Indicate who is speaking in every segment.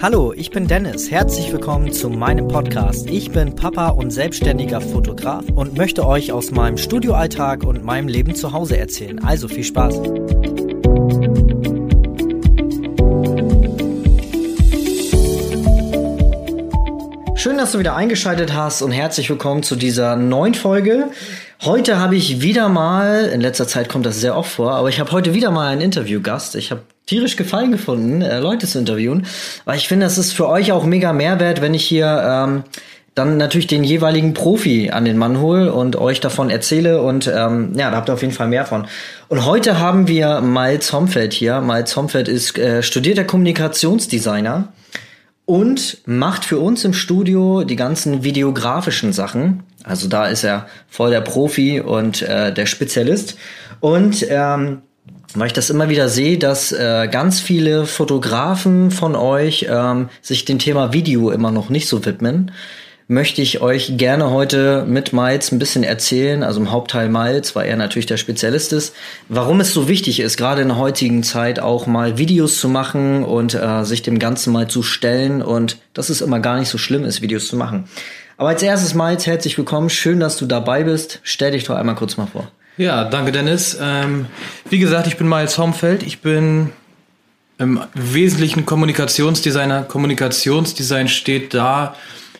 Speaker 1: Hallo, ich bin Dennis. Herzlich willkommen zu meinem Podcast. Ich bin Papa und selbstständiger Fotograf und möchte euch aus meinem Studioalltag und meinem Leben zu Hause erzählen. Also viel Spaß. Schön, dass du wieder eingeschaltet hast und herzlich willkommen zu dieser neuen Folge. Heute habe ich wieder mal, in letzter Zeit kommt das sehr oft vor, aber ich habe heute wieder mal einen Interviewgast. Ich habe tierisch Gefallen gefunden, äh, Leute zu interviewen, weil ich finde, das ist für euch auch mega Mehrwert, wenn ich hier ähm, dann natürlich den jeweiligen Profi an den Mann hole und euch davon erzähle und ähm, ja, da habt ihr auf jeden Fall mehr von. Und heute haben wir Miles Homfeld hier. Miles Homfeld ist äh, studierter Kommunikationsdesigner und macht für uns im Studio die ganzen videografischen Sachen. Also da ist er voll der Profi und äh, der Spezialist. Und ähm, weil ich das immer wieder sehe, dass äh, ganz viele Fotografen von euch ähm, sich dem Thema Video immer noch nicht so widmen, möchte ich euch gerne heute mit Miles ein bisschen erzählen, also im Hauptteil Miles, weil er natürlich der Spezialist ist, warum es so wichtig ist, gerade in der heutigen Zeit auch mal Videos zu machen und äh, sich dem Ganzen mal zu stellen und dass es immer gar nicht so schlimm ist, Videos zu machen. Aber als erstes Miles, herzlich willkommen, schön, dass du dabei bist. Stell dich doch einmal kurz mal vor.
Speaker 2: Ja, danke Dennis. Ähm, wie gesagt, ich bin Miles Homfeld. Ich bin im Wesentlichen Kommunikationsdesigner. Kommunikationsdesign steht da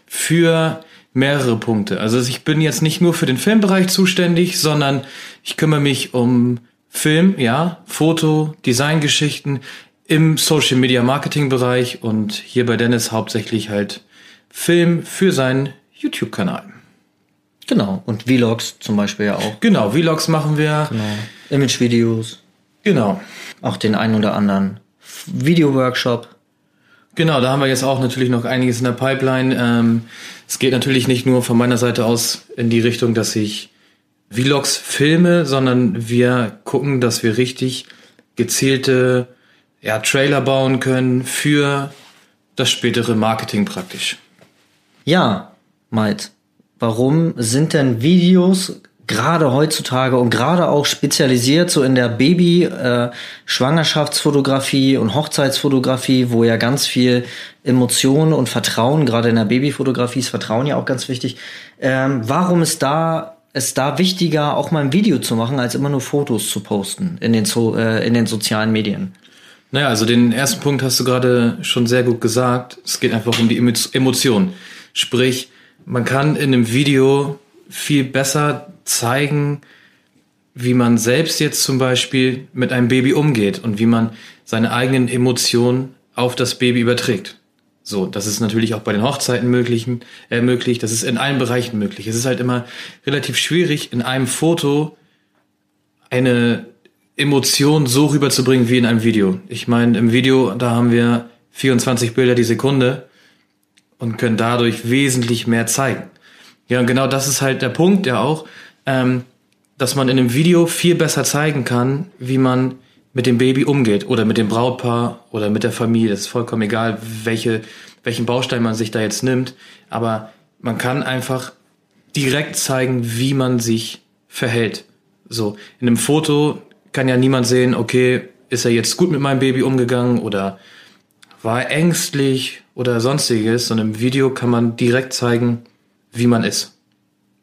Speaker 2: für mehrere Punkte. Also ich bin jetzt nicht nur für den Filmbereich zuständig, sondern ich kümmere mich um Film, ja, Foto, Designgeschichten im Social Media Marketing Bereich und hier bei Dennis hauptsächlich halt Film für seinen YouTube-Kanal.
Speaker 1: Genau. Und Vlogs zum Beispiel ja auch.
Speaker 2: Genau, Vlogs machen wir.
Speaker 1: Genau. Image-Videos.
Speaker 2: Genau.
Speaker 1: Auch den einen oder anderen Video-Workshop.
Speaker 2: Genau, da haben wir jetzt auch natürlich noch einiges in der Pipeline. Ähm, es geht natürlich nicht nur von meiner Seite aus in die Richtung, dass ich Vlogs filme, sondern wir gucken, dass wir richtig gezielte ja, Trailer bauen können für das spätere Marketing praktisch.
Speaker 1: Ja, Mike, warum sind denn Videos gerade heutzutage und gerade auch spezialisiert so in der Baby äh, Schwangerschaftsfotografie und Hochzeitsfotografie, wo ja ganz viel Emotionen und Vertrauen, gerade in der Babyfotografie ist Vertrauen ja auch ganz wichtig. Ähm, warum ist da ist da wichtiger, auch mal ein Video zu machen, als immer nur Fotos zu posten in den, so äh, in den sozialen Medien?
Speaker 2: Naja, also den ersten Punkt hast du gerade schon sehr gut gesagt. Es geht einfach um die Emotion. Sprich, man kann in einem Video viel besser zeigen, wie man selbst jetzt zum Beispiel mit einem Baby umgeht und wie man seine eigenen Emotionen auf das Baby überträgt. So, das ist natürlich auch bei den Hochzeiten möglich, äh, möglich, das ist in allen Bereichen möglich. Es ist halt immer relativ schwierig, in einem Foto eine Emotion so rüberzubringen wie in einem Video. Ich meine, im Video, da haben wir 24 Bilder die Sekunde und können dadurch wesentlich mehr zeigen. Ja, und genau das ist halt der Punkt ja auch, ähm, dass man in einem Video viel besser zeigen kann, wie man mit dem Baby umgeht oder mit dem Brautpaar oder mit der Familie. Das ist vollkommen egal, welche, welchen Baustein man sich da jetzt nimmt. Aber man kann einfach direkt zeigen, wie man sich verhält. So, in einem Foto kann ja niemand sehen, okay, ist er jetzt gut mit meinem Baby umgegangen oder war er ängstlich oder sonstiges, sondern im Video kann man direkt zeigen, wie man ist.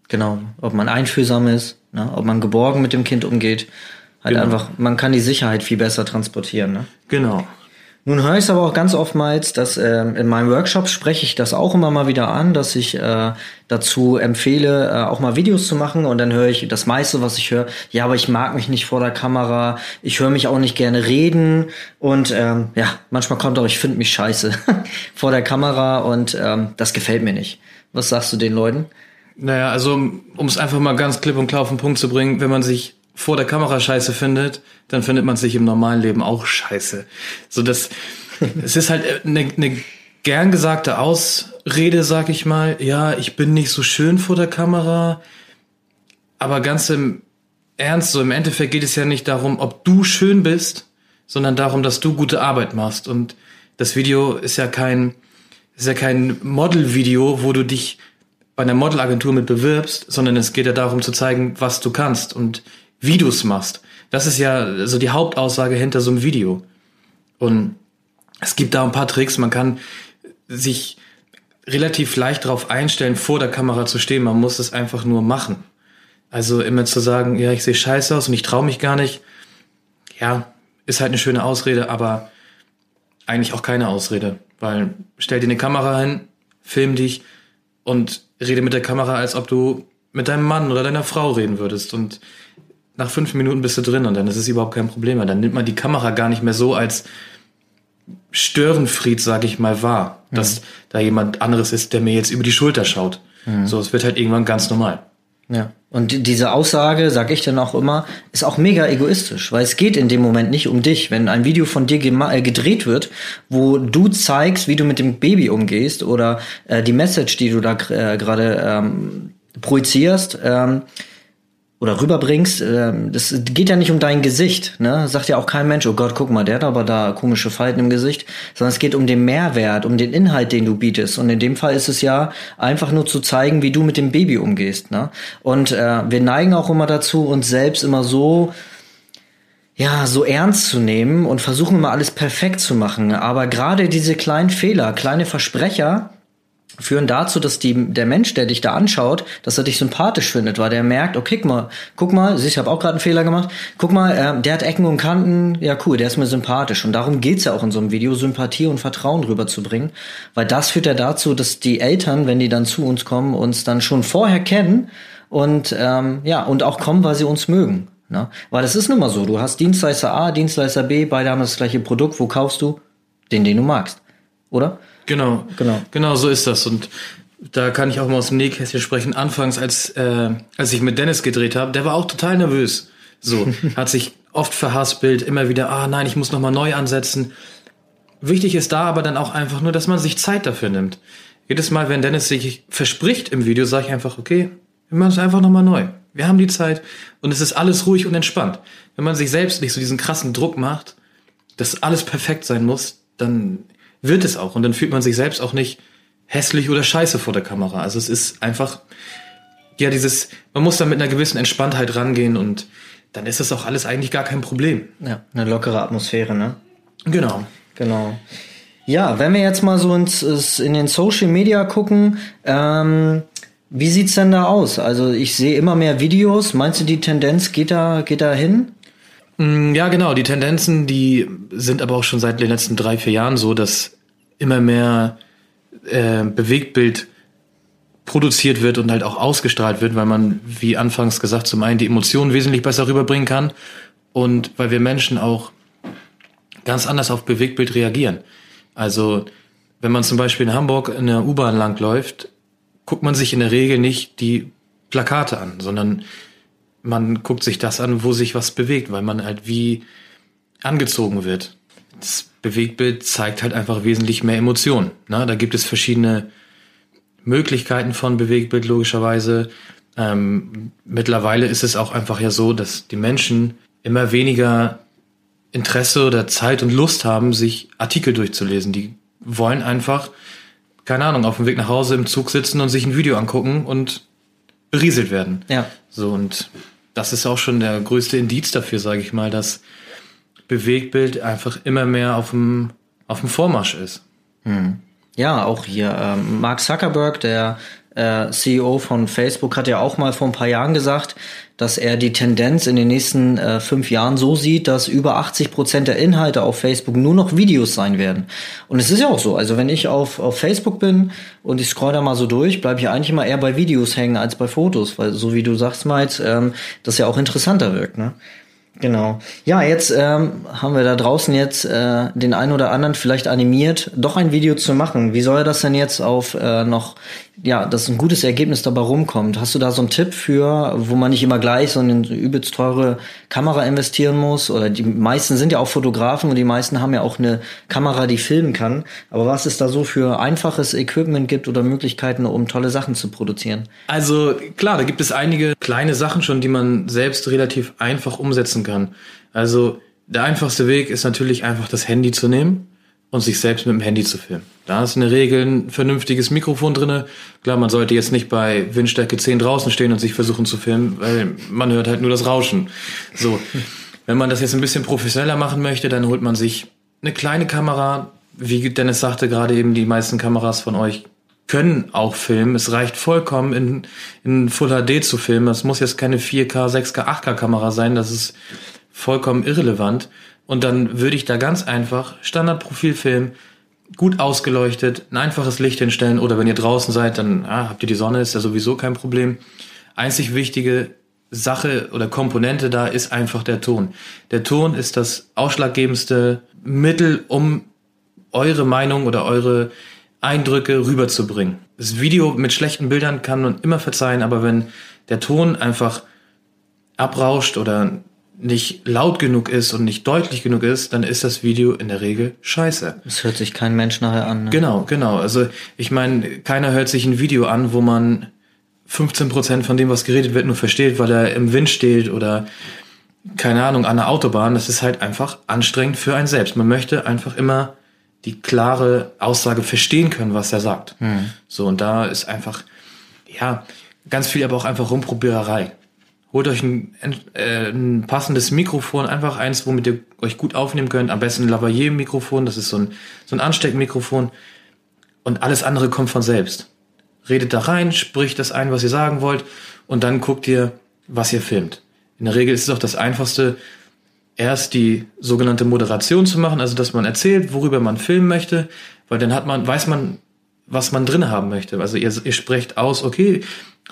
Speaker 1: Genau, ob man einfühlsam ist, ne? ob man geborgen mit dem Kind umgeht. Halt
Speaker 2: Genau.
Speaker 1: einfach, man kann die Sicherheit viel besser transportieren. Ne?
Speaker 2: Genau.
Speaker 1: Nun höre ich es aber auch ganz oftmals, dass ähm, in meinen Workshops spreche ich das auch immer mal wieder an, dass ich äh, dazu empfehle, äh, auch mal Videos zu machen und dann höre ich das meiste, was ich höre, ja, aber ich mag mich nicht vor der Kamera, ich höre mich auch nicht gerne reden und ähm, ja, manchmal kommt auch, ich finde mich scheiße vor der Kamera und ähm, das gefällt mir nicht. Was sagst du den Leuten?
Speaker 2: Naja, also um es einfach mal ganz klipp und klar auf den Punkt zu bringen, wenn man sich vor der Kamera scheiße findet, dann findet man sich im normalen Leben auch scheiße. So das, es ist halt eine, eine gern gesagte Ausrede, sag ich mal. Ja, ich bin nicht so schön vor der Kamera, aber ganz im Ernst, so im Endeffekt geht es ja nicht darum, ob du schön bist, sondern darum, dass du gute Arbeit machst. Und das Video ist ja kein, ist ja kein Model-Video, wo du dich bei einer Modelagentur mit bewirbst, sondern es geht ja darum zu zeigen, was du kannst und wie du es machst. Das ist ja so die Hauptaussage hinter so einem Video. Und Es gibt da ein paar Tricks. Man kann sich relativ leicht darauf einstellen, vor der Kamera zu stehen. Man muss es einfach nur machen. Also immer zu sagen, ja, ich sehe scheiße aus und ich traue mich gar nicht. Ja, ist halt eine schöne Ausrede, aber eigentlich auch keine Ausrede. Weil stell dir eine Kamera hin, film dich und rede mit der Kamera, als ob du mit deinem Mann oder deiner Frau reden würdest. Und nach fünf Minuten bist du drin und dann ist es überhaupt kein Problem mehr. Dann nimmt man die Kamera gar nicht mehr so als Störenfried, sag ich mal, wahr, mhm. dass da jemand anderes ist, der mir jetzt über die Schulter schaut. Mhm. So, es wird halt irgendwann ganz normal.
Speaker 1: Ja. Und diese Aussage, sag ich dann auch immer, ist auch mega egoistisch, weil es geht in dem Moment nicht um dich. Wenn ein Video von dir äh, gedreht wird, wo du zeigst, wie du mit dem Baby umgehst oder äh, die Message, die du da äh, gerade ähm, projizierst, ähm, oder rüberbringst, ähm, das geht ja nicht um dein Gesicht, ne? Sagt ja auch kein Mensch, oh Gott, guck mal, der hat aber da komische Falten im Gesicht, sondern es geht um den Mehrwert, um den Inhalt, den du bietest. Und in dem Fall ist es ja einfach nur zu zeigen, wie du mit dem Baby umgehst, ne? Und äh, wir neigen auch immer dazu, uns selbst immer so ja, so ernst zu nehmen und versuchen immer alles perfekt zu machen. Aber gerade diese kleinen Fehler, kleine Versprecher, führen dazu, dass die, der Mensch, der dich da anschaut, dass er dich sympathisch findet, weil der merkt, okay, guck mal, guck mal, ich habe auch gerade einen Fehler gemacht, guck mal, äh, der hat Ecken und Kanten, ja cool, der ist mir sympathisch. Und darum geht's ja auch in so einem Video, Sympathie und Vertrauen rüberzubringen, weil das führt ja dazu, dass die Eltern, wenn die dann zu uns kommen, uns dann schon vorher kennen und ähm, ja, und auch kommen, weil sie uns mögen. Ne? Weil es ist nun mal so, du hast Dienstleister A, Dienstleister B, beide haben das gleiche Produkt, wo kaufst du? Den, den du magst. Oder?
Speaker 2: Genau, genau, genau so ist das. Und da kann ich auch mal aus dem Nähkästchen sprechen. Anfangs, als äh, als ich mit Dennis gedreht habe, der war auch total nervös. So hat sich oft verhaspelt, immer wieder, ah nein, ich muss noch mal neu ansetzen. Wichtig ist da aber dann auch einfach nur, dass man sich Zeit dafür nimmt. Jedes Mal, wenn Dennis sich verspricht im Video, sage ich einfach, okay, wir machen es einfach noch mal neu. Wir haben die Zeit und es ist alles ruhig und entspannt. Wenn man sich selbst nicht so diesen krassen Druck macht, dass alles perfekt sein muss, dann wird es auch. Und dann fühlt man sich selbst auch nicht hässlich oder scheiße vor der Kamera. Also es ist einfach, ja, dieses, man muss da mit einer gewissen Entspanntheit rangehen und dann ist das auch alles eigentlich gar kein Problem.
Speaker 1: Ja, eine lockere Atmosphäre, ne?
Speaker 2: Genau.
Speaker 1: Genau. Ja, wenn wir jetzt mal so ins, in den Social Media gucken, ähm, wie sieht's denn da aus? Also ich sehe immer mehr Videos. Meinst du, die Tendenz geht da, geht da hin?
Speaker 2: Mm, ja, genau. Die Tendenzen, die sind aber auch schon seit den letzten drei, vier Jahren so, dass immer mehr äh, Bewegtbild produziert wird und halt auch ausgestrahlt wird, weil man, wie anfangs gesagt, zum einen die Emotionen wesentlich besser rüberbringen kann und weil wir Menschen auch ganz anders auf Bewegtbild reagieren. Also, wenn man zum Beispiel in Hamburg in der U-Bahn langläuft, guckt man sich in der Regel nicht die Plakate an, sondern man guckt sich das an, wo sich was bewegt, weil man halt wie angezogen wird. Das Bewegtbild zeigt halt einfach wesentlich mehr Emotionen. Ne? Da gibt es verschiedene Möglichkeiten von Bewegtbild logischerweise. Ähm, mittlerweile ist es auch einfach ja so, dass die Menschen immer weniger Interesse oder Zeit und Lust haben, sich Artikel durchzulesen. Die wollen einfach, keine Ahnung, auf dem Weg nach Hause im Zug sitzen und sich ein Video angucken und berieselt werden.
Speaker 1: Ja.
Speaker 2: So und das ist auch schon der größte Indiz dafür, sage ich mal, dass Bewegtbild einfach immer mehr auf dem, auf dem Vormarsch ist.
Speaker 1: Hm. Ja, auch hier ähm, Mark Zuckerberg, der äh, CEO von Facebook, hat ja auch mal vor ein paar Jahren gesagt, dass er die Tendenz in den nächsten äh, fünf Jahren so sieht, dass über 80 Prozent der Inhalte auf Facebook nur noch Videos sein werden. Und es ist ja auch so. Also wenn ich auf, auf Facebook bin und ich scroll da mal so durch, bleibe ich eigentlich immer eher bei Videos hängen als bei Fotos, weil so wie du sagst, Miles, ähm, das ja auch interessanter wirkt. Ne? Genau. Ja, jetzt ähm, haben wir da draußen jetzt äh, den einen oder anderen vielleicht animiert, doch ein Video zu machen. Wie soll das denn jetzt auf äh, noch, ja, dass ein gutes Ergebnis dabei rumkommt? Hast du da so einen Tipp für, wo man nicht immer gleich so eine übelst teure Kamera investieren muss? Oder die meisten sind ja auch Fotografen und die meisten haben ja auch eine Kamera, die filmen kann. Aber was es da so für einfaches Equipment gibt oder Möglichkeiten, um tolle Sachen zu produzieren?
Speaker 2: Also klar, da gibt es einige kleine Sachen schon, die man selbst relativ einfach umsetzen kann. Also der einfachste Weg ist natürlich einfach das Handy zu nehmen und sich selbst mit dem Handy zu filmen. Da ist in der Regel ein vernünftiges Mikrofon drinne. Klar, man sollte jetzt nicht bei Windstärke 10 draußen stehen und sich versuchen zu filmen, weil man hört halt nur das Rauschen. So. Wenn man das jetzt ein bisschen professioneller machen möchte, dann holt man sich eine kleine Kamera, wie Dennis sagte, gerade eben die meisten Kameras von euch können auch filmen. Es reicht vollkommen in, in Full HD zu filmen. Es muss jetzt keine 4K, 6K, 8K Kamera sein. Das ist vollkommen irrelevant. Und dann würde ich da ganz einfach Standardprofil filmen, gut ausgeleuchtet, ein einfaches Licht hinstellen oder wenn ihr draußen seid, dann ah, habt ihr die Sonne, ist ja sowieso kein Problem. Einzig wichtige Sache oder Komponente da ist einfach der Ton. Der Ton ist das ausschlaggebendste Mittel, um eure Meinung oder eure Eindrücke rüberzubringen. Das Video mit schlechten Bildern kann man immer verzeihen, aber wenn der Ton einfach abrauscht oder nicht laut genug ist und nicht deutlich genug ist, dann ist das Video in der Regel scheiße.
Speaker 1: Das hört sich kein Mensch nachher an.
Speaker 2: Ne? Genau, genau. Also ich meine, keiner hört sich ein Video an, wo man 15 Prozent von dem, was geredet wird, nur versteht, weil er im Wind steht oder keine Ahnung, an der Autobahn. Das ist halt einfach anstrengend für einen selbst. Man möchte einfach immer die klare Aussage verstehen können, was er sagt. Hm. So, und da ist einfach, ja, ganz viel aber auch einfach Rumprobiererei. Holt euch ein, äh, ein passendes Mikrofon, einfach eins, womit ihr euch gut aufnehmen könnt. Am besten ein Lavalier-Mikrofon, das ist so ein, so ein Ansteckmikrofon. Und alles andere kommt von selbst. Redet da rein, spricht das ein, was ihr sagen wollt, und dann guckt ihr, was ihr filmt. In der Regel ist es auch das Einfachste, erst die sogenannte Moderation zu machen, also dass man erzählt, worüber man filmen möchte, weil dann hat man, weiß man, was man drin haben möchte. Also ihr, ihr sprecht aus, okay,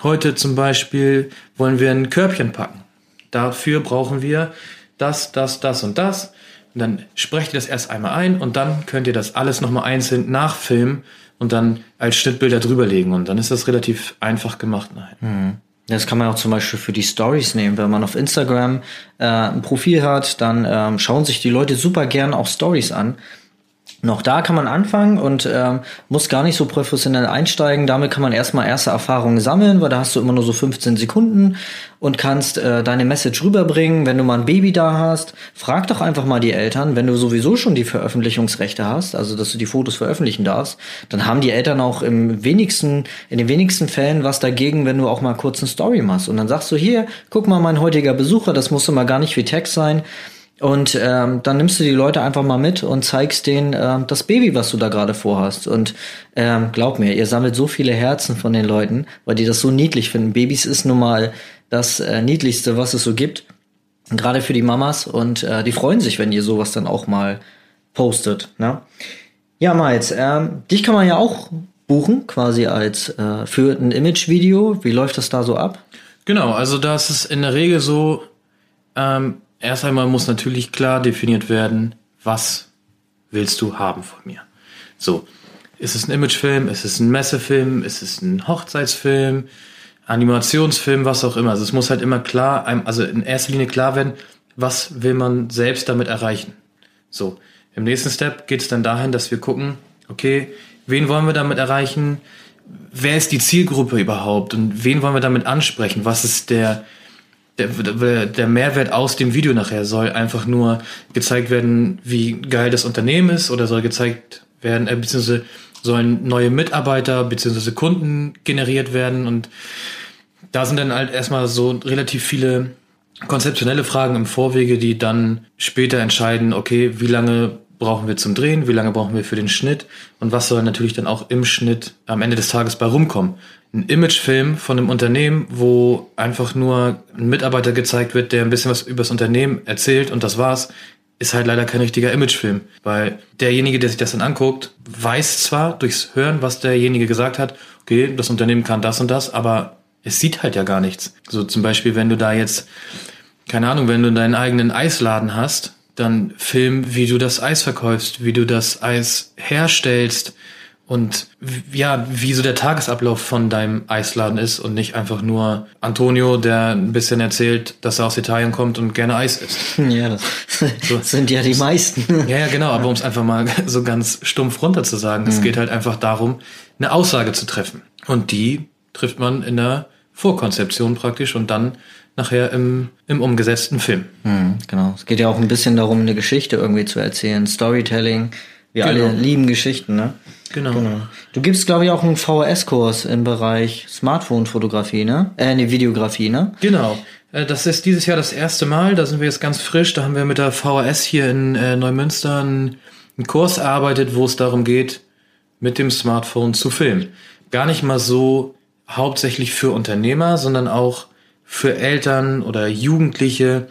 Speaker 2: heute zum Beispiel wollen wir ein Körbchen packen. Dafür brauchen wir das, das, das und das. Und dann sprecht ihr das erst einmal ein und dann könnt ihr das alles nochmal einzeln nachfilmen und dann als Schnittbilder drüberlegen. Und dann ist das relativ einfach gemacht. Nein. Mhm.
Speaker 1: Das kann man auch zum Beispiel für die Stories nehmen. Wenn man auf Instagram äh, ein Profil hat, dann ähm, schauen sich die Leute super gern auch Stories an. Noch da kann man anfangen und ähm, muss gar nicht so professionell einsteigen. Damit kann man erstmal erste Erfahrungen sammeln, weil da hast du immer nur so 15 Sekunden und kannst äh, deine Message rüberbringen. Wenn du mal ein Baby da hast, frag doch einfach mal die Eltern, wenn du sowieso schon die Veröffentlichungsrechte hast, also dass du die Fotos veröffentlichen darfst, dann haben die Eltern auch im wenigsten, in den wenigsten Fällen was dagegen, wenn du auch mal kurz eine Story machst. Und dann sagst du hier, guck mal, mein heutiger Besucher, das muss immer gar nicht wie Text sein. Und ähm, dann nimmst du die Leute einfach mal mit und zeigst denen ähm, das Baby, was du da gerade vorhast. Und ähm, glaub mir, ihr sammelt so viele Herzen von den Leuten, weil die das so niedlich finden. Babys ist nun mal das äh, Niedlichste, was es so gibt. Gerade für die Mamas. Und äh, die freuen sich, wenn ihr sowas dann auch mal postet. Ne? Ja, Miles, ähm, dich kann man ja auch buchen, quasi als äh, für ein Image-Video. Wie läuft das da so ab?
Speaker 2: Genau, also das ist in der Regel so, ähm, erst einmal muss natürlich klar definiert werden, was willst du haben von mir. So, ist es ein Imagefilm, ist es ein Messefilm, ist es ein Hochzeitsfilm, Animationsfilm, was auch immer. Also es muss halt immer klar, also in erster Linie klar werden, was will man selbst damit erreichen. So, im nächsten Step geht es dann dahin, dass wir gucken, okay, wen wollen wir damit erreichen? Wer ist die Zielgruppe überhaupt und wen wollen wir damit ansprechen? Was ist der der, der Mehrwert aus dem Video nachher soll einfach nur gezeigt werden, wie geil das Unternehmen ist oder soll gezeigt werden, äh, beziehungsweise sollen neue Mitarbeiter beziehungsweise Kunden generiert werden. Und da sind dann halt erstmal so relativ viele konzeptionelle Fragen im Vorwege, die dann später entscheiden, okay, wie lange brauchen wir zum Drehen, wie lange brauchen wir für den Schnitt und was soll natürlich dann auch im Schnitt am Ende des Tages bei rumkommen ein Imagefilm von einem Unternehmen, wo einfach nur ein Mitarbeiter gezeigt wird, der ein bisschen was über das Unternehmen erzählt und das war's, ist halt leider kein richtiger Imagefilm. Weil derjenige, der sich das dann anguckt, weiß zwar durchs Hören, was derjenige gesagt hat, okay, das Unternehmen kann das und das, aber es sieht halt ja gar nichts. So zum Beispiel, wenn du da jetzt, keine Ahnung, wenn du deinen eigenen Eisladen hast, dann film, wie du das Eis verkaufst, wie du das Eis herstellst, und ja, wie so der Tagesablauf von deinem Eisladen ist und nicht einfach nur Antonio, der ein bisschen erzählt, dass er aus Italien kommt und gerne Eis isst.
Speaker 1: Ja, das, so. sind ja die meisten.
Speaker 2: Ja, ja, genau, aber um es einfach mal so ganz stumpf runter zu sagen, mhm. es geht halt einfach darum, eine Aussage zu treffen. Und die trifft man in der Vorkonzeption praktisch und dann nachher im, im umgesetzten Film.
Speaker 1: Mhm, genau. Es geht ja auch ein bisschen darum, eine Geschichte irgendwie zu erzählen, Storytelling. Wir genau. alle lieben Geschichten, ne?
Speaker 2: Genau. genau.
Speaker 1: Du gibst, glaube ich, auch einen VHS-Kurs im Bereich Smartphone-Fotografie, ne? Äh, ne, Videografie, ne?
Speaker 2: Genau. Äh, das ist dieses Jahr das erste Mal, da sind wir jetzt ganz frisch. Da haben wir mit der VHS hier in äh, Neumünster ein einen Kurs erarbeitet, wo es darum geht, mit dem Smartphone zu filmen. Gar nicht mal so hauptsächlich für Unternehmer, sondern auch für Eltern oder Jugendliche,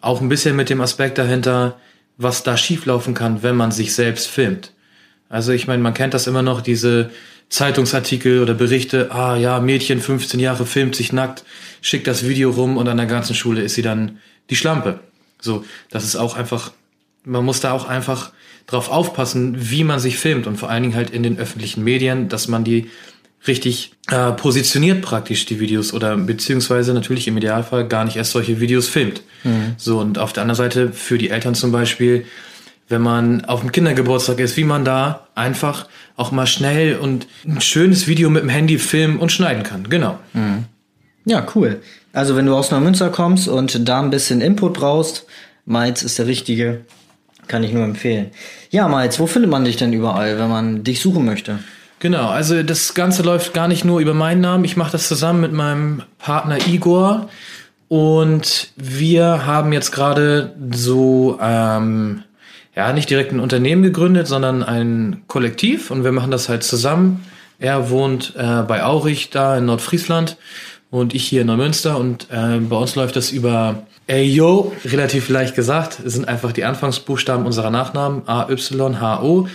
Speaker 2: auch ein bisschen mit dem Aspekt dahinter, was da schieflaufen kann, wenn man sich selbst filmt. Also ich meine, man kennt das immer noch, diese Zeitungsartikel oder Berichte, ah ja, Mädchen 15 Jahre filmt sich nackt, schickt das Video rum und an der ganzen Schule ist sie dann die Schlampe. So, das ist auch einfach, man muss da auch einfach drauf aufpassen, wie man sich filmt und vor allen Dingen halt in den öffentlichen Medien, dass man die richtig äh, positioniert praktisch die Videos oder beziehungsweise natürlich im Idealfall gar nicht erst solche Videos filmt. Mhm. So und auf der anderen Seite für die Eltern zum Beispiel, wenn man auf dem Kindergeburtstag ist, wie man da einfach auch mal schnell und ein schönes Video mit dem Handy filmen und schneiden kann. Genau. Mhm.
Speaker 1: Ja, cool. Also wenn du aus Neumünster kommst und da ein bisschen Input brauchst, Mainz ist der richtige. Kann ich nur empfehlen. Ja, Mainz, wo findet man dich denn überall, wenn man dich suchen möchte?
Speaker 2: Genau, also das Ganze läuft gar nicht nur über meinen Namen. Ich mache das zusammen mit meinem Partner Igor. Und wir haben jetzt gerade so, ähm, ja, nicht direkt ein Unternehmen gegründet, sondern ein Kollektiv. Und wir machen das halt zusammen. Er wohnt äh, bei Aurich da in Nordfriesland und ich hier in Neumünster. Und äh, bei uns läuft das über Ayo, relativ leicht gesagt. Es sind einfach die Anfangsbuchstaben unserer Nachnamen, A-Y-H-O.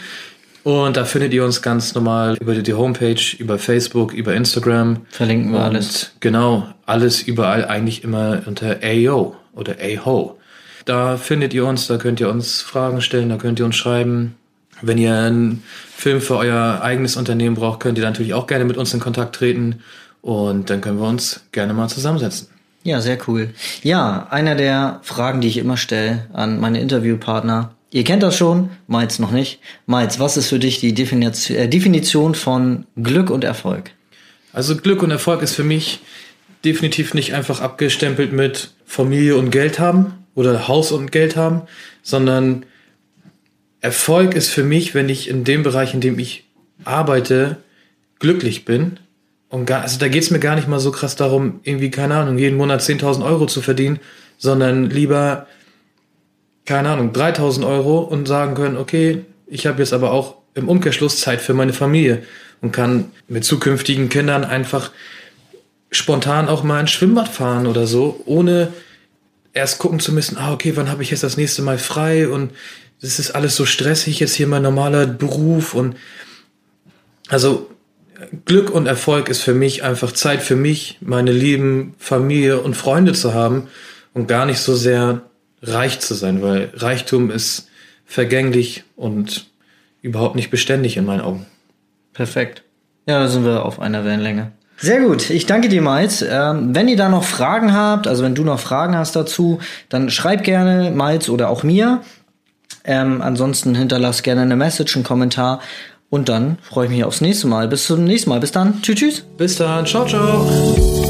Speaker 2: Und da findet ihr uns ganz normal über die Homepage, über Facebook, über Instagram.
Speaker 1: Verlinken wir und alles.
Speaker 2: Genau, alles überall eigentlich immer unter AO oder AHO. Da findet ihr uns, da könnt ihr uns Fragen stellen, da könnt ihr uns schreiben. Wenn ihr einen Film für euer eigenes Unternehmen braucht, könnt ihr natürlich auch gerne mit uns in Kontakt treten und dann können wir uns gerne mal zusammensetzen.
Speaker 1: Ja, sehr cool. Ja, einer der Fragen, die ich immer stelle an meine Interviewpartner, Ihr kennt das schon, Meiz noch nicht. Meiz, was ist für dich die äh, Definition von Glück und Erfolg?
Speaker 2: Also Glück und Erfolg ist für mich definitiv nicht einfach abgestempelt mit Familie und Geld haben oder Haus und Geld haben, sondern Erfolg ist für mich, wenn ich in dem Bereich, in dem ich arbeite, glücklich bin. Und gar, also da geht's mir gar nicht mal so krass darum, irgendwie, keine Ahnung, jeden Monat 10.000 Euro zu verdienen, sondern lieber keine Ahnung, 3000 Euro und sagen können, okay, ich habe jetzt aber auch im Umkehrschluss Zeit für meine Familie und kann mit zukünftigen Kindern einfach spontan auch mal ein Schwimmbad fahren oder so, ohne erst gucken zu müssen, ah, okay, wann habe ich jetzt das nächste Mal frei? Und das ist alles so stressig, jetzt hier mein normaler Beruf und also Glück und Erfolg ist für mich einfach Zeit für mich, meine lieben Familie und Freunde zu haben und gar nicht so sehr reich zu sein, weil Reichtum ist vergänglich und überhaupt nicht beständig in meinen Augen.
Speaker 1: Perfekt. Ja, da sind wir auf einer Wellenlänge. Sehr gut, ich danke dir, Miles. Ähm, wenn ihr da noch Fragen habt, also wenn du noch Fragen hast dazu, dann schreib gerne Miles oder auch mir. Ähm, ansonsten hinterlass gerne eine Message, einen Kommentar. Und dann freue ich mich aufs nächste Mal. Bis zum nächsten Mal. Bis dann. Tschüss, tschüss.
Speaker 2: Bis dann. Ciao, ciao.